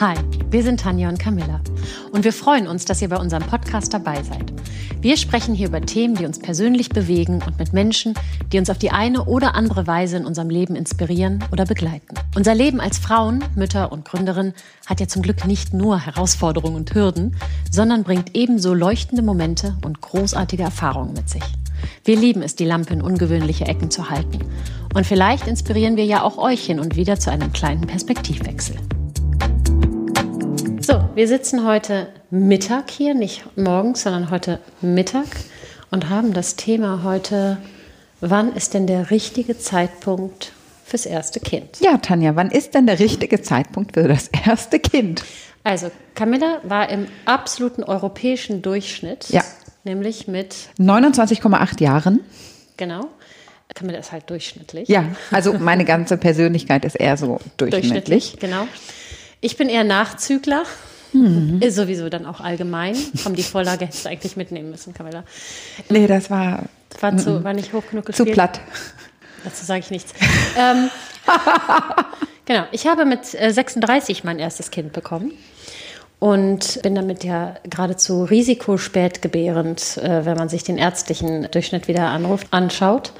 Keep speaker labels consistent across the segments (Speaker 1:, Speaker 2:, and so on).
Speaker 1: Hi, wir sind Tanja und Camilla und wir freuen uns, dass ihr bei unserem Podcast dabei seid. Wir sprechen hier über Themen, die uns persönlich bewegen und mit Menschen, die uns auf die eine oder andere Weise in unserem Leben inspirieren oder begleiten. Unser Leben als Frauen, Mütter und Gründerin hat ja zum Glück nicht nur Herausforderungen und Hürden, sondern bringt ebenso leuchtende Momente und großartige Erfahrungen mit sich. Wir lieben es, die Lampe in ungewöhnliche Ecken zu halten. Und vielleicht inspirieren wir ja auch euch hin und wieder zu einem kleinen Perspektivwechsel. So, wir sitzen heute Mittag hier, nicht morgens, sondern heute Mittag und haben das Thema heute, wann ist denn der richtige Zeitpunkt fürs erste Kind?
Speaker 2: Ja, Tanja, wann ist denn der richtige Zeitpunkt für das erste Kind?
Speaker 1: Also, Camilla war im absoluten europäischen Durchschnitt,
Speaker 2: ja.
Speaker 1: nämlich mit
Speaker 2: 29,8 Jahren.
Speaker 1: Genau. Camilla ist halt durchschnittlich.
Speaker 2: Ja, also meine ganze Persönlichkeit ist eher so durchschnittlich. durchschnittlich
Speaker 1: genau. Ich bin eher Nachzügler. Mhm. Ist sowieso dann auch allgemein. Komm, die Vorlage hättest du eigentlich mitnehmen müssen, Camilla.
Speaker 2: Nee, das war,
Speaker 1: war, zu, war nicht hoch genug gespielt.
Speaker 2: Zu platt.
Speaker 1: Dazu sage ich nichts. ähm, genau, ich habe mit 36 äh, mein erstes Kind bekommen und bin damit ja geradezu risikospätgebärend, äh, wenn man sich den ärztlichen Durchschnitt wieder anruft, anschaut.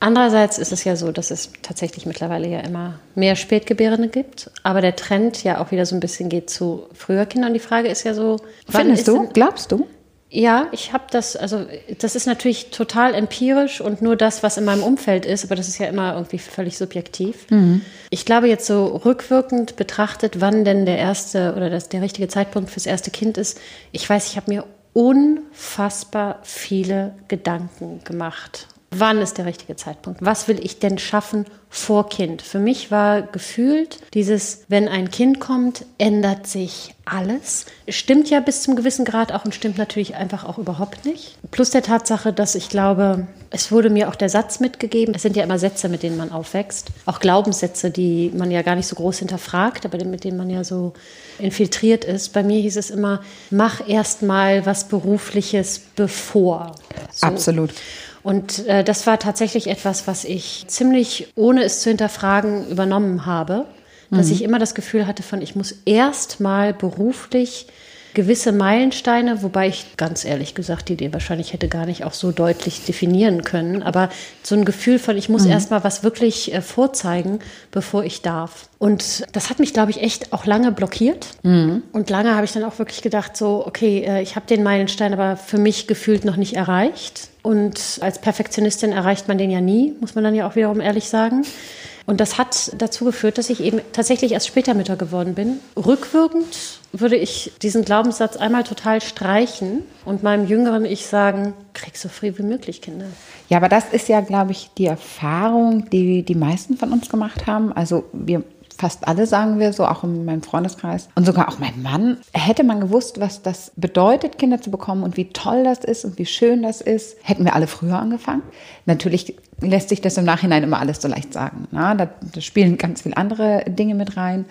Speaker 1: Andererseits ist es ja so, dass es tatsächlich mittlerweile ja immer mehr Spätgebärende gibt, aber der Trend ja auch wieder so ein bisschen geht zu früher Kindern. Und die Frage ist ja so,
Speaker 2: findest du? Glaubst du?
Speaker 1: Ja, ich habe das, also das ist natürlich total empirisch und nur das, was in meinem Umfeld ist, aber das ist ja immer irgendwie völlig subjektiv. Mhm. Ich glaube jetzt so rückwirkend betrachtet, wann denn der erste oder das, der richtige Zeitpunkt fürs erste Kind ist. Ich weiß, ich habe mir unfassbar viele Gedanken gemacht Wann ist der richtige Zeitpunkt? Was will ich denn schaffen vor Kind? Für mich war gefühlt dieses, wenn ein Kind kommt, ändert sich alles. Stimmt ja bis zum gewissen Grad auch und stimmt natürlich einfach auch überhaupt nicht. Plus der Tatsache, dass ich glaube, es wurde mir auch der Satz mitgegeben. Es sind ja immer Sätze, mit denen man aufwächst. Auch Glaubenssätze, die man ja gar nicht so groß hinterfragt, aber mit denen man ja so infiltriert ist. Bei mir hieß es immer, mach erst mal was Berufliches bevor.
Speaker 2: So. Absolut.
Speaker 1: Und äh, das war tatsächlich etwas, was ich ziemlich, ohne es zu hinterfragen, übernommen habe. Dass mhm. ich immer das Gefühl hatte von, ich muss erst mal beruflich gewisse Meilensteine, wobei ich ganz ehrlich gesagt die Idee wahrscheinlich hätte gar nicht auch so deutlich definieren können, aber so ein Gefühl von, ich muss mhm. erstmal was wirklich äh, vorzeigen, bevor ich darf. Und das hat mich, glaube ich, echt auch lange blockiert. Mhm. Und lange habe ich dann auch wirklich gedacht, so, okay, äh, ich habe den Meilenstein aber für mich gefühlt noch nicht erreicht. Und als Perfektionistin erreicht man den ja nie, muss man dann ja auch wiederum ehrlich sagen. Und das hat dazu geführt, dass ich eben tatsächlich erst später Mütter geworden bin. Rückwirkend würde ich diesen Glaubenssatz einmal total streichen und meinem jüngeren Ich sagen, krieg so früh wie möglich Kinder.
Speaker 2: Ja, aber das ist ja, glaube ich, die Erfahrung, die die meisten von uns gemacht haben. Also wir fast alle sagen wir so, auch in meinem Freundeskreis und sogar auch mein Mann, hätte man gewusst, was das bedeutet, Kinder zu bekommen und wie toll das ist und wie schön das ist, hätten wir alle früher angefangen. Natürlich lässt sich das im Nachhinein immer alles so leicht sagen. Na? Da, da spielen ganz viele andere Dinge mit rein.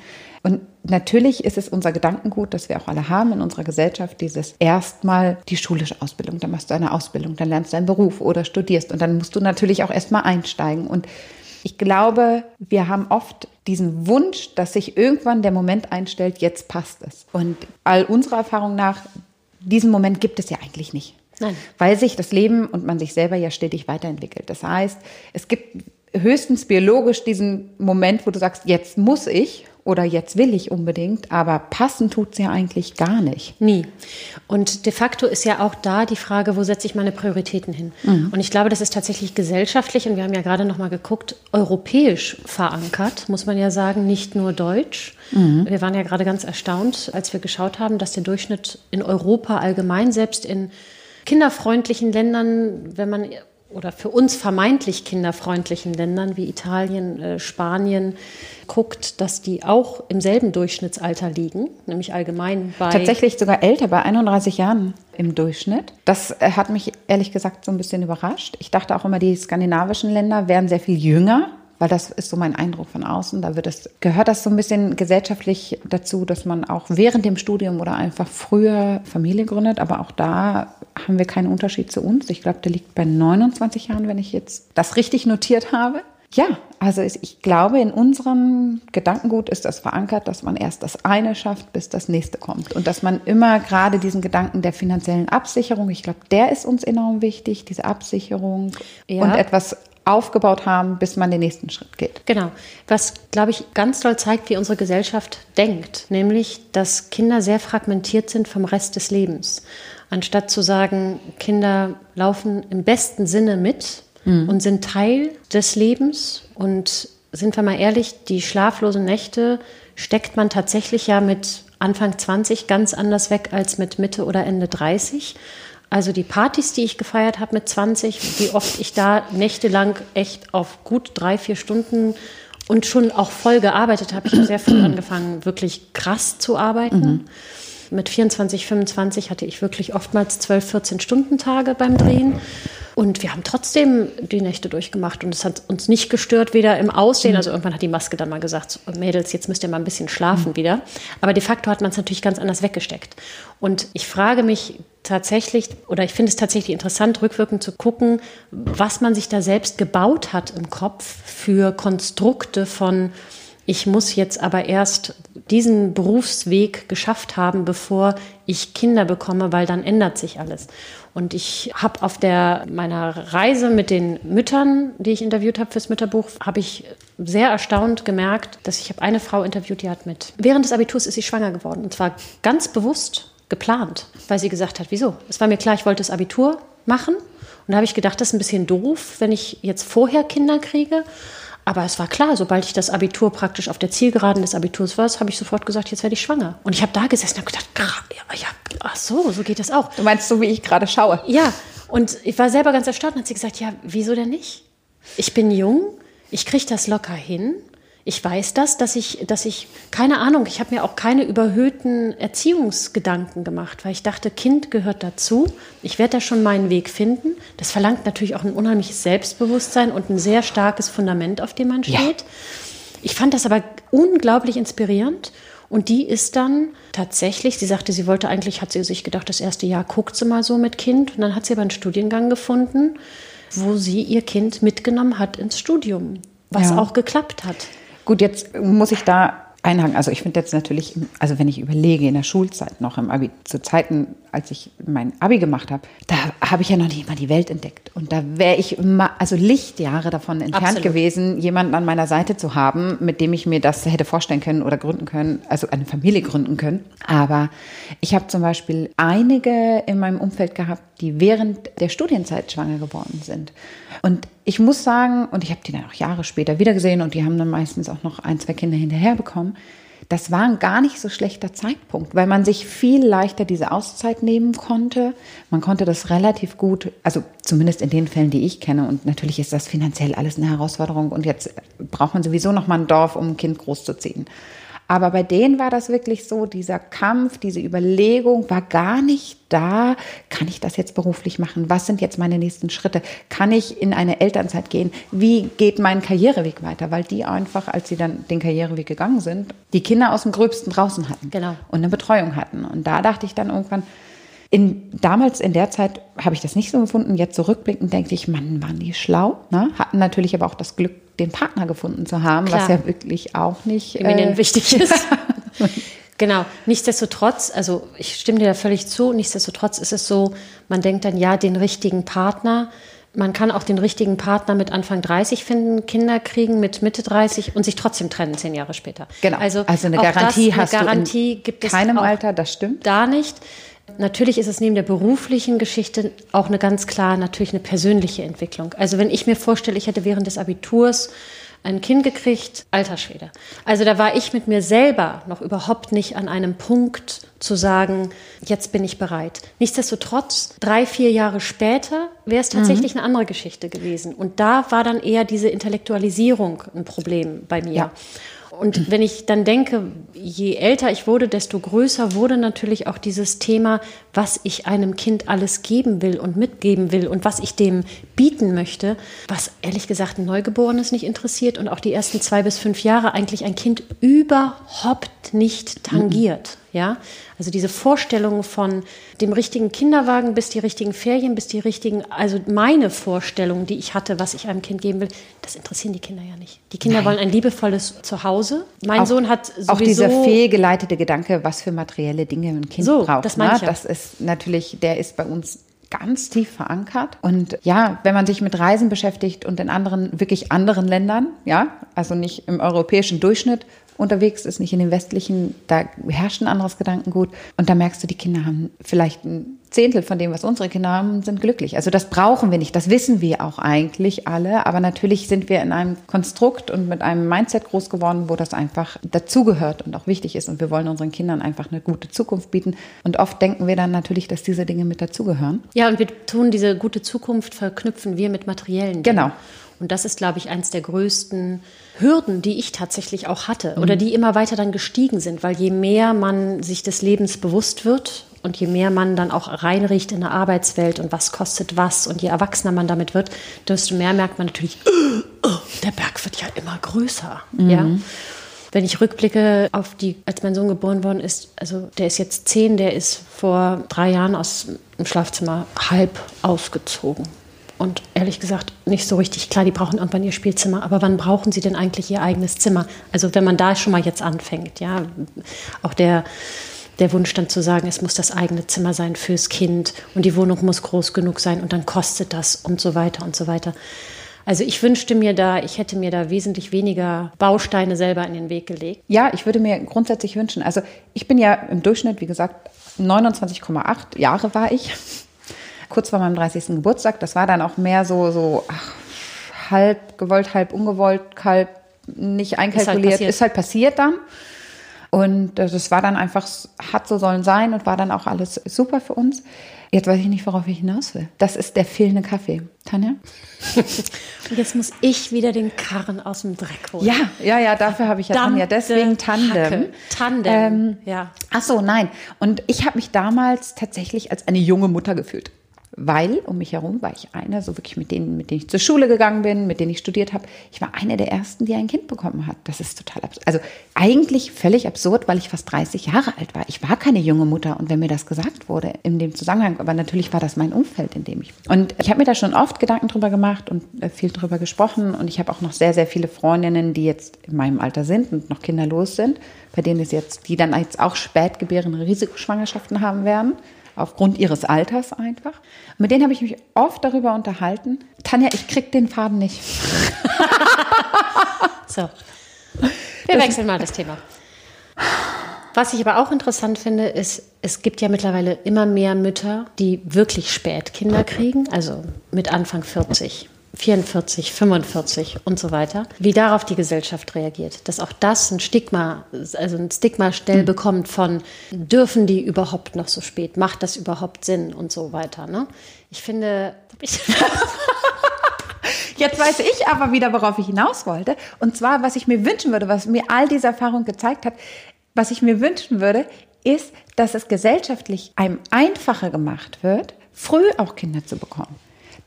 Speaker 2: Und natürlich ist es unser Gedankengut, das wir auch alle haben in unserer Gesellschaft, dieses erstmal die schulische Ausbildung, dann machst du eine Ausbildung, dann lernst du einen Beruf oder studierst und dann musst du natürlich auch erstmal einsteigen. Und ich glaube, wir haben oft diesen Wunsch, dass sich irgendwann der Moment einstellt, jetzt passt es. Und all unserer Erfahrung nach, diesen Moment gibt es ja eigentlich nicht. Nein. Weil sich das Leben und man sich selber ja stetig weiterentwickelt. Das heißt, es gibt höchstens biologisch diesen Moment, wo du sagst, jetzt muss ich oder jetzt will ich unbedingt, aber passen tut es ja eigentlich gar nicht.
Speaker 1: Nie. Und de facto ist ja auch da die Frage, wo setze ich meine Prioritäten hin? Mhm. Und ich glaube, das ist tatsächlich gesellschaftlich, und wir haben ja gerade noch mal geguckt, europäisch verankert, muss man ja sagen, nicht nur deutsch. Mhm. Wir waren ja gerade ganz erstaunt, als wir geschaut haben, dass der Durchschnitt in Europa allgemein, selbst in kinderfreundlichen Ländern, wenn man oder für uns vermeintlich kinderfreundlichen Ländern wie Italien, äh, Spanien guckt, dass die auch im selben Durchschnittsalter liegen, nämlich allgemein bei.
Speaker 2: Tatsächlich sogar älter, bei 31 Jahren im Durchschnitt. Das äh, hat mich ehrlich gesagt so ein bisschen überrascht. Ich dachte auch immer, die skandinavischen Länder wären sehr viel jünger weil das ist so mein Eindruck von außen. Da wird es, gehört das so ein bisschen gesellschaftlich dazu, dass man auch während dem Studium oder einfach früher Familie gründet. Aber auch da haben wir keinen Unterschied zu uns. Ich glaube, der liegt bei 29 Jahren, wenn ich jetzt das richtig notiert habe. Ja, also ich glaube, in unserem Gedankengut ist das verankert, dass man erst das eine schafft, bis das nächste kommt. Und dass man immer gerade diesen Gedanken der finanziellen Absicherung, ich glaube, der ist uns enorm wichtig, diese Absicherung ja. und etwas aufgebaut haben, bis man den nächsten Schritt geht.
Speaker 1: Genau. Was, glaube ich, ganz doll zeigt, wie unsere Gesellschaft denkt, nämlich, dass Kinder sehr fragmentiert sind vom Rest des Lebens. Anstatt zu sagen, Kinder laufen im besten Sinne mit mhm. und sind Teil des Lebens. Und sind wir mal ehrlich, die schlaflosen Nächte steckt man tatsächlich ja mit Anfang 20 ganz anders weg als mit Mitte oder Ende 30. Also die Partys, die ich gefeiert habe mit 20, wie oft ich da nächtelang echt auf gut drei, vier Stunden und schon auch voll gearbeitet habe. Ich habe sehr früh angefangen, wirklich krass zu arbeiten. Mhm. Mit 24, 25 hatte ich wirklich oftmals 12, 14 Stunden Tage beim Drehen. Und wir haben trotzdem die Nächte durchgemacht und es hat uns nicht gestört, weder im Aussehen, mhm. also irgendwann hat die Maske dann mal gesagt, Mädels, jetzt müsst ihr mal ein bisschen schlafen mhm. wieder. Aber de facto hat man es natürlich ganz anders weggesteckt. Und ich frage mich tatsächlich, oder ich finde es tatsächlich interessant, rückwirkend zu gucken, was man sich da selbst gebaut hat im Kopf für Konstrukte von, ich muss jetzt aber erst diesen Berufsweg geschafft haben, bevor ich Kinder bekomme, weil dann ändert sich alles. Und ich habe auf der meiner Reise mit den Müttern, die ich interviewt habe fürs Mütterbuch, habe ich sehr erstaunt gemerkt, dass ich habe eine Frau interviewt, die hat mit während des Abiturs ist sie schwanger geworden und zwar ganz bewusst geplant, weil sie gesagt hat, wieso? Es war mir klar, ich wollte das Abitur machen und da habe ich gedacht, das ist ein bisschen doof, wenn ich jetzt vorher Kinder kriege. Aber es war klar, sobald ich das Abitur praktisch auf der Zielgeraden des Abiturs war, habe ich sofort gesagt, jetzt werde ich schwanger. Und ich habe da gesessen und habe gedacht, ja, ja, ach so, so geht das auch.
Speaker 2: Du meinst so, wie ich gerade schaue?
Speaker 1: Ja, und ich war selber ganz erstaunt und hat sie gesagt, ja, wieso denn nicht? Ich bin jung, ich kriege das locker hin ich weiß das, dass ich, dass ich, keine Ahnung, ich habe mir auch keine überhöhten Erziehungsgedanken gemacht, weil ich dachte, Kind gehört dazu. Ich werde da schon meinen Weg finden. Das verlangt natürlich auch ein unheimliches Selbstbewusstsein und ein sehr starkes Fundament, auf dem man steht. Ja. Ich fand das aber unglaublich inspirierend. Und die ist dann tatsächlich, sie sagte, sie wollte eigentlich, hat sie sich gedacht, das erste Jahr guckt sie mal so mit Kind. Und dann hat sie aber einen Studiengang gefunden, wo sie ihr Kind mitgenommen hat ins Studium, was ja. auch geklappt hat.
Speaker 2: Gut, jetzt muss ich da einhaken. Also ich finde jetzt natürlich, also wenn ich überlege, in der Schulzeit noch im Abi, zu Zeiten, als ich mein Abi gemacht habe, da habe ich ja noch nicht mal die Welt entdeckt. Und da wäre ich immer, also Lichtjahre davon entfernt Absolut. gewesen, jemanden an meiner Seite zu haben, mit dem ich mir das hätte vorstellen können oder gründen können, also eine Familie gründen können. Aber ich habe zum Beispiel einige in meinem Umfeld gehabt, die während der Studienzeit schwanger geworden sind. Und ich muss sagen, und ich habe die dann auch Jahre später wiedergesehen und die haben dann meistens auch noch ein, zwei Kinder hinterher bekommen. Das war ein gar nicht so schlechter Zeitpunkt, weil man sich viel leichter diese Auszeit nehmen konnte. Man konnte das relativ gut, also zumindest in den Fällen, die ich kenne. Und natürlich ist das finanziell alles eine Herausforderung. Und jetzt braucht man sowieso noch mal ein Dorf, um ein Kind großzuziehen. Aber bei denen war das wirklich so, dieser Kampf, diese Überlegung war gar nicht da. Kann ich das jetzt beruflich machen? Was sind jetzt meine nächsten Schritte? Kann ich in eine Elternzeit gehen? Wie geht mein Karriereweg weiter? Weil die einfach, als sie dann den Karriereweg gegangen sind, die Kinder aus dem Gröbsten draußen hatten.
Speaker 1: Genau.
Speaker 2: Und eine Betreuung hatten. Und da dachte ich dann irgendwann, in, damals in der Zeit habe ich das nicht so gefunden. Jetzt zurückblickend denke ich, Mann, waren die schlau. Ne? Hatten natürlich aber auch das Glück, den Partner gefunden zu haben, Klar. was ja wirklich auch nicht
Speaker 1: äh, wichtig ist. Genau. Nichtsdestotrotz, also ich stimme dir da völlig zu. Nichtsdestotrotz ist es so, man denkt dann ja den richtigen Partner. Man kann auch den richtigen Partner mit Anfang 30 finden, Kinder kriegen mit Mitte 30 und sich trotzdem trennen zehn Jahre später.
Speaker 2: Genau. Also, also eine Garantie das, eine hast
Speaker 1: Garantie
Speaker 2: du in
Speaker 1: gibt
Speaker 2: es keinem Alter, das stimmt.
Speaker 1: Da nicht. Natürlich ist es neben der beruflichen Geschichte auch eine ganz klar natürlich eine persönliche Entwicklung. Also wenn ich mir vorstelle, ich hätte während des Abiturs ein Kind gekriegt, alter Schwede. Also da war ich mit mir selber noch überhaupt nicht an einem Punkt zu sagen, jetzt bin ich bereit. Nichtsdestotrotz, drei, vier Jahre später wäre es tatsächlich mhm. eine andere Geschichte gewesen. Und da war dann eher diese Intellektualisierung ein Problem bei mir. Ja. Und wenn ich dann denke, je älter ich wurde, desto größer wurde natürlich auch dieses Thema, was ich einem Kind alles geben will und mitgeben will und was ich dem bieten möchte, was ehrlich gesagt ein Neugeborenes nicht interessiert und auch die ersten zwei bis fünf Jahre eigentlich ein Kind überhaupt nicht tangiert. Ja, also diese Vorstellung von dem richtigen Kinderwagen bis die richtigen Ferien, bis die richtigen, also meine Vorstellung, die ich hatte, was ich einem Kind geben will, das interessieren die Kinder ja nicht. Die Kinder Nein. wollen ein liebevolles Zuhause. Mein auch, Sohn hat sowieso
Speaker 2: auch dieser fehlgeleitete Gedanke, was für materielle Dinge ein Kind so, braucht. Das, ne? ja. das ist natürlich, der ist bei uns ganz tief verankert. Und ja, wenn man sich mit Reisen beschäftigt und in anderen, wirklich anderen Ländern, ja, also nicht im europäischen Durchschnitt unterwegs ist, nicht in den westlichen, da herrscht ein anderes Gedankengut. Und da merkst du, die Kinder haben vielleicht ein Zehntel von dem, was unsere Kinder haben, sind glücklich. Also das brauchen wir nicht, das wissen wir auch eigentlich alle. Aber natürlich sind wir in einem Konstrukt und mit einem Mindset groß geworden, wo das einfach dazugehört und auch wichtig ist. Und wir wollen unseren Kindern einfach eine gute Zukunft bieten. Und oft denken wir dann natürlich, dass diese Dinge mit dazugehören.
Speaker 1: Ja, und wir tun diese gute Zukunft, verknüpfen wir mit materiellen
Speaker 2: Dingen. Genau.
Speaker 1: Und das ist, glaube ich, eines der größten Hürden, die ich tatsächlich auch hatte oder mhm. die immer weiter dann gestiegen sind, weil je mehr man sich des Lebens bewusst wird und je mehr man dann auch reinriecht in der Arbeitswelt und was kostet was und je erwachsener man damit wird, desto mehr merkt man natürlich, oh, der Berg wird ja immer größer. Mhm. Ja? Wenn ich rückblicke auf die, als mein Sohn geboren worden ist, also der ist jetzt zehn, der ist vor drei Jahren aus dem Schlafzimmer halb ausgezogen. Und ehrlich gesagt, nicht so richtig klar, die brauchen irgendwann ihr Spielzimmer. Aber wann brauchen sie denn eigentlich ihr eigenes Zimmer? Also wenn man da schon mal jetzt anfängt, ja, auch der, der Wunsch dann zu sagen, es muss das eigene Zimmer sein fürs Kind und die Wohnung muss groß genug sein und dann kostet das und so weiter und so weiter. Also ich wünschte mir da, ich hätte mir da wesentlich weniger Bausteine selber in den Weg gelegt.
Speaker 2: Ja, ich würde mir grundsätzlich wünschen, also ich bin ja im Durchschnitt, wie gesagt, 29,8 Jahre war ich kurz vor meinem 30. Geburtstag. Das war dann auch mehr so, so ach, halb gewollt, halb ungewollt, halb nicht einkalkuliert. Ist halt, ist halt passiert dann. Und das war dann einfach, hat so sollen sein und war dann auch alles super für uns. Jetzt weiß ich nicht, worauf ich hinaus will. Das ist der fehlende Kaffee. Tanja?
Speaker 1: und jetzt muss ich wieder den Karren aus dem Dreck holen.
Speaker 2: Ja, ja, ja, dafür habe ich ja Tanja. Deswegen Tandem. Hacke.
Speaker 1: Tandem, ähm, ja.
Speaker 2: Ach so, nein. Und ich habe mich damals tatsächlich als eine junge Mutter gefühlt weil um mich herum war ich eine, so wirklich mit denen, mit denen ich zur Schule gegangen bin, mit denen ich studiert habe. Ich war eine der ersten, die ein Kind bekommen hat. Das ist total absurd. Also eigentlich völlig absurd, weil ich fast 30 Jahre alt war. Ich war keine junge Mutter und wenn mir das gesagt wurde in dem Zusammenhang, aber natürlich war das mein Umfeld, in dem ich. Und ich habe mir da schon oft Gedanken drüber gemacht und äh, viel drüber gesprochen und ich habe auch noch sehr, sehr viele Freundinnen, die jetzt in meinem Alter sind und noch kinderlos sind, bei denen es jetzt, die dann jetzt auch spätgebärende Risikoschwangerschaften haben werden aufgrund ihres Alters einfach. Und mit denen habe ich mich oft darüber unterhalten. Tanja, ich krieg den Faden nicht.
Speaker 1: so. Wir das wechseln mal das Thema. Was ich aber auch interessant finde, ist, es gibt ja mittlerweile immer mehr Mütter, die wirklich spät Kinder kriegen, also mit Anfang 40. 44, 45 und so weiter, wie darauf die Gesellschaft reagiert. Dass auch das ein Stigma, also ein Stigma-Stell mhm. bekommt von, dürfen die überhaupt noch so spät? Macht das überhaupt Sinn und so weiter. Ne? Ich finde,
Speaker 2: Jetzt weiß ich aber wieder, worauf ich hinaus wollte. Und zwar, was ich mir wünschen würde, was mir all diese Erfahrung gezeigt hat, was ich mir wünschen würde, ist, dass es gesellschaftlich einem einfacher gemacht wird, früh auch Kinder zu bekommen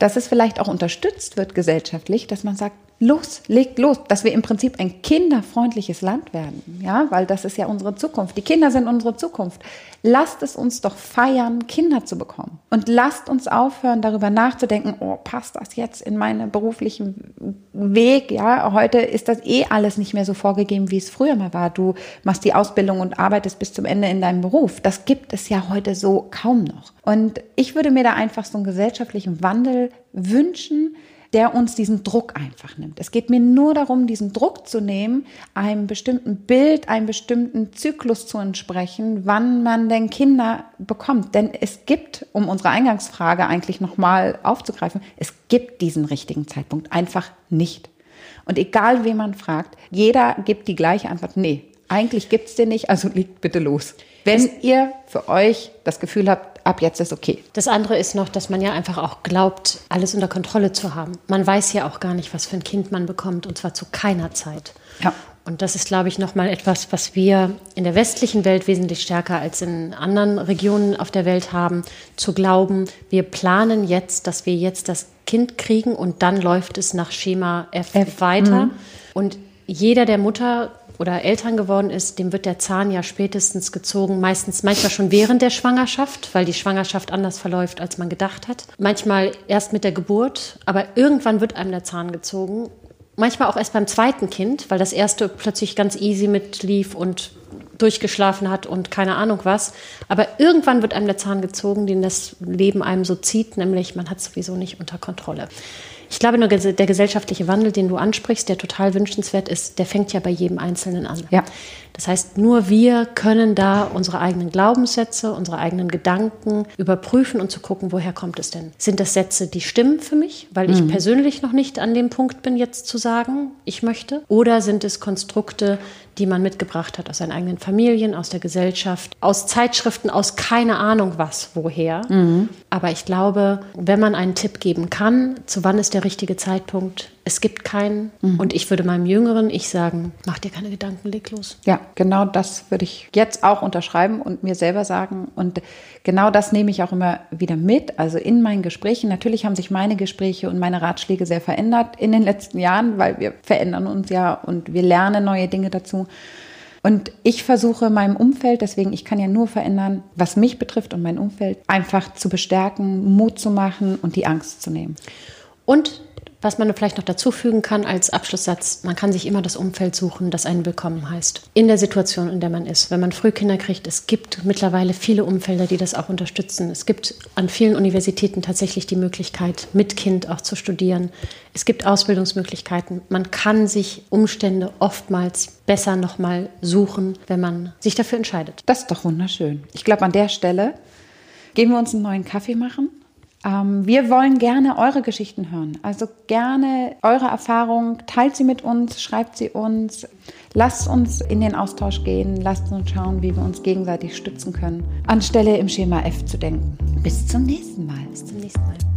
Speaker 2: dass es vielleicht auch unterstützt wird gesellschaftlich, dass man sagt, los, legt los, dass wir im Prinzip ein kinderfreundliches Land werden, ja, weil das ist ja unsere Zukunft. Die Kinder sind unsere Zukunft. Lasst es uns doch feiern, Kinder zu bekommen. Und lasst uns aufhören, darüber nachzudenken, oh, passt das jetzt in meinen beruflichen Weg, ja? Heute ist das eh alles nicht mehr so vorgegeben, wie es früher mal war. Du machst die Ausbildung und arbeitest bis zum Ende in deinem Beruf. Das gibt es ja heute so kaum noch. Und ich würde mir da einfach so einen gesellschaftlichen Wandel wünschen, der uns diesen Druck einfach nimmt. Es geht mir nur darum, diesen Druck zu nehmen, einem bestimmten Bild, einem bestimmten Zyklus zu entsprechen, wann man denn Kinder bekommt. Denn es gibt, um unsere Eingangsfrage eigentlich nochmal aufzugreifen, es gibt diesen richtigen Zeitpunkt einfach nicht. Und egal, wen man fragt, jeder gibt die gleiche Antwort. Nee, eigentlich gibt's den nicht, also liegt bitte los. Wenn ihr für euch das Gefühl habt, ab jetzt ist okay.
Speaker 1: Das andere ist noch, dass man ja einfach auch glaubt, alles unter Kontrolle zu haben. Man weiß ja auch gar nicht, was für ein Kind man bekommt und zwar zu keiner Zeit. Ja. Und das ist, glaube ich, nochmal etwas, was wir in der westlichen Welt wesentlich stärker als in anderen Regionen auf der Welt haben, zu glauben, wir planen jetzt, dass wir jetzt das Kind kriegen und dann läuft es nach Schema F, F weiter. Mhm. Und jeder der Mutter oder Eltern geworden ist, dem wird der Zahn ja spätestens gezogen, meistens manchmal schon während der Schwangerschaft, weil die Schwangerschaft anders verläuft, als man gedacht hat. Manchmal erst mit der Geburt, aber irgendwann wird einem der Zahn gezogen. Manchmal auch erst beim zweiten Kind, weil das erste plötzlich ganz easy mitlief und durchgeschlafen hat und keine Ahnung was. Aber irgendwann wird einem der Zahn gezogen, den das Leben einem so zieht, nämlich man hat es sowieso nicht unter Kontrolle. Ich glaube nur, der gesellschaftliche Wandel, den du ansprichst, der total wünschenswert ist, der fängt ja bei jedem Einzelnen an.
Speaker 2: Ja.
Speaker 1: Das heißt, nur wir können da unsere eigenen Glaubenssätze, unsere eigenen Gedanken überprüfen und zu gucken, woher kommt es denn? Sind das Sätze, die stimmen für mich, weil ich mhm. persönlich noch nicht an dem Punkt bin, jetzt zu sagen, ich möchte? Oder sind es Konstrukte, die man mitgebracht hat aus seinen eigenen Familien, aus der Gesellschaft, aus Zeitschriften, aus keine Ahnung was, woher. Mhm. Aber ich glaube, wenn man einen Tipp geben kann, zu wann ist der richtige Zeitpunkt, es gibt keinen. Mhm. Und ich würde meinem jüngeren Ich sagen, mach dir keine Gedanken, leg los.
Speaker 2: Ja, genau das würde ich jetzt auch unterschreiben und mir selber sagen. Und genau das nehme ich auch immer wieder mit. Also in meinen Gesprächen. Natürlich haben sich meine Gespräche und meine Ratschläge sehr verändert in den letzten Jahren, weil wir verändern uns ja und wir lernen neue Dinge dazu. Und ich versuche meinem Umfeld, deswegen ich kann ja nur verändern, was mich betrifft und mein Umfeld, einfach zu bestärken, Mut zu machen und die Angst zu nehmen.
Speaker 1: Und was man vielleicht noch dazu fügen kann als Abschlusssatz, man kann sich immer das Umfeld suchen, das einen willkommen heißt. In der Situation, in der man ist. Wenn man Frühkinder kriegt, es gibt mittlerweile viele Umfelder, die das auch unterstützen. Es gibt an vielen Universitäten tatsächlich die Möglichkeit, mit Kind auch zu studieren. Es gibt Ausbildungsmöglichkeiten. Man kann sich Umstände oftmals besser nochmal suchen, wenn man sich dafür entscheidet.
Speaker 2: Das ist doch wunderschön. Ich glaube, an der Stelle gehen wir uns einen neuen Kaffee machen wir wollen gerne eure Geschichten hören. Also gerne eure Erfahrung. Teilt sie mit uns, schreibt sie uns. Lasst uns in den Austausch gehen. Lasst uns schauen, wie wir uns gegenseitig stützen können, anstelle im Schema F zu denken. Bis zum nächsten Mal.
Speaker 1: Bis zum nächsten Mal.